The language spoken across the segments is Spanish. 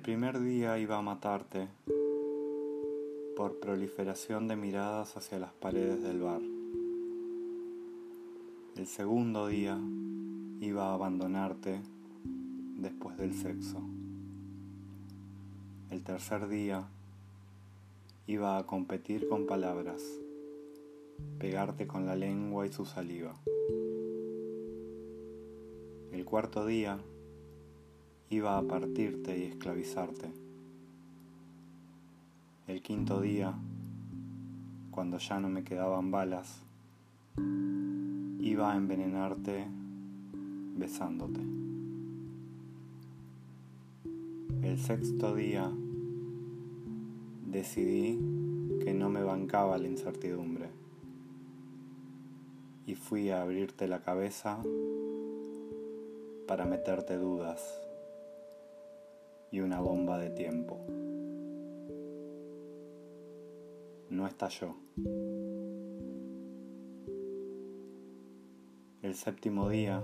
primer día iba a matarte por proliferación de miradas hacia las paredes del bar. El segundo día iba a abandonarte después del sexo. El tercer día iba a competir con palabras, pegarte con la lengua y su saliva. El cuarto día iba a partirte y esclavizarte. El quinto día, cuando ya no me quedaban balas, iba a envenenarte besándote. El sexto día decidí que no me bancaba la incertidumbre y fui a abrirte la cabeza para meterte dudas y una bomba de tiempo. No estalló. El séptimo día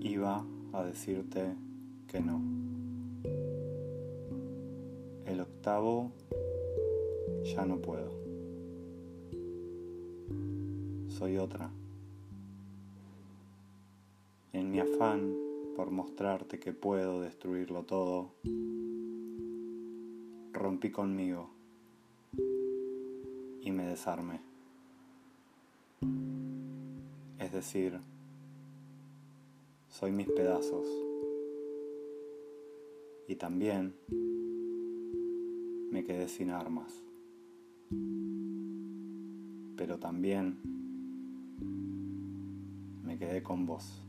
iba a decirte que no. El octavo ya no puedo. Soy otra. En mi afán por mostrarte que puedo destruirlo todo, rompí conmigo y me desarmé. Es decir, soy mis pedazos y también me quedé sin armas, pero también me quedé con vos.